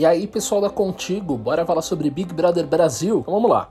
E aí, pessoal da Contigo, bora falar sobre Big Brother Brasil? Então vamos lá.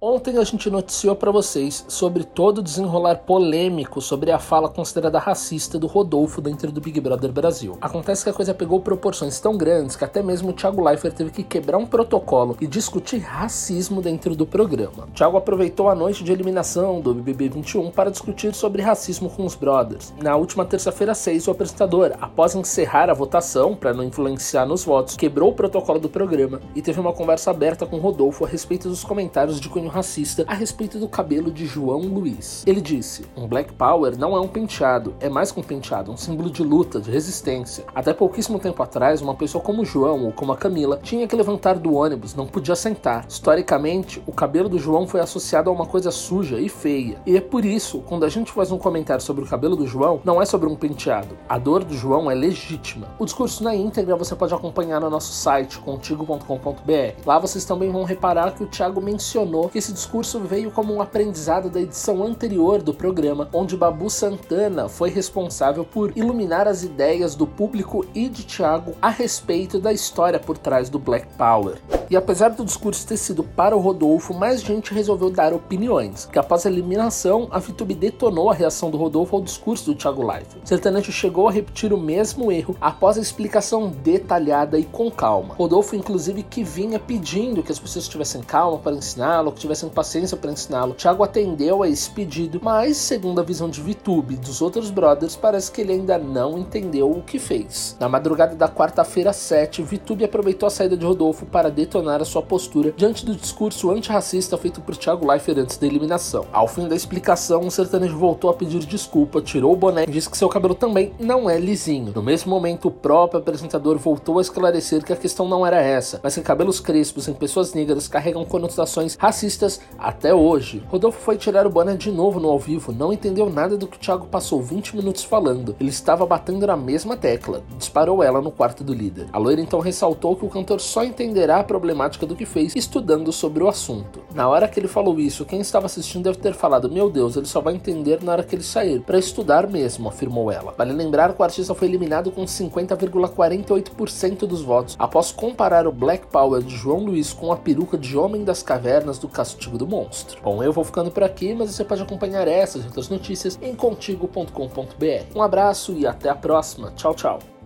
Ontem a gente noticiou para vocês sobre todo o desenrolar polêmico sobre a fala considerada racista do Rodolfo dentro do Big Brother Brasil. Acontece que a coisa pegou proporções tão grandes que até mesmo o Thiago Leifert teve que quebrar um protocolo e discutir racismo dentro do programa. O Thiago aproveitou a noite de eliminação do BBB 21 para discutir sobre racismo com os brothers. Na última terça-feira 6, o apresentador, após encerrar a votação para não influenciar nos votos, quebrou o protocolo do programa e teve uma conversa aberta com Rodolfo a respeito dos comentários de cunho racista a respeito do cabelo de João Luiz. Ele disse: Um Black Power não é um penteado, é mais que um penteado, um símbolo de luta, de resistência. Até pouquíssimo tempo atrás, uma pessoa como João ou como a Camila tinha que levantar do ônibus, não podia sentar. Historicamente, o cabelo do João foi associado a uma coisa suja e feia. E é por isso, quando a gente faz um comentário sobre o cabelo do João, não é sobre um penteado. A dor do João é legítima. O discurso na íntegra você pode acompanhar no nosso site contigo.com.br. Lá vocês também vão reparar que o Thiago mencionou que esse discurso veio como um aprendizado da edição anterior do programa, onde Babu Santana foi responsável por iluminar as ideias do público e de Thiago a respeito da história por trás do Black Power. E apesar do discurso ter sido para o Rodolfo, mais gente resolveu dar opiniões, que após a eliminação, a VTube detonou a reação do Rodolfo ao discurso do Thiago Leifert. Sertanejo chegou a repetir o mesmo erro após a explicação detalhada e com calma. Rodolfo, inclusive, que vinha pedindo que as pessoas tivessem calma para ensiná-lo, que tivessem paciência para ensiná-lo. Thiago atendeu a esse pedido, mas, segundo a visão de VTube e dos outros brothers, parece que ele ainda não entendeu o que fez. Na madrugada da quarta-feira 7, VTube aproveitou a saída de Rodolfo para detonar a sua postura diante do discurso antirracista feito por Thiago Leifert antes da eliminação. Ao fim da explicação, o sertanejo voltou a pedir desculpa, tirou o boné e disse que seu cabelo também não é lisinho. No mesmo momento, o próprio apresentador voltou a esclarecer que a questão não era essa, mas que cabelos crespos em pessoas negras carregam conotações racistas até hoje. Rodolfo foi tirar o boné de novo no ao vivo, não entendeu nada do que o Thiago passou 20 minutos falando. Ele estava batendo na mesma tecla, disparou ela no quarto do líder. A loira então ressaltou que o cantor só entenderá a problema problemática do que fez, estudando sobre o assunto. Na hora que ele falou isso, quem estava assistindo deve ter falado: Meu Deus, ele só vai entender na hora que ele sair, para estudar mesmo, afirmou ela. Vale lembrar que o artista foi eliminado com 50,48% dos votos, após comparar o Black Power de João Luiz com a peruca de Homem das Cavernas do Castigo do Monstro. Bom, eu vou ficando por aqui, mas você pode acompanhar essas e outras notícias em contigo.com.br. Um abraço e até a próxima. Tchau, tchau.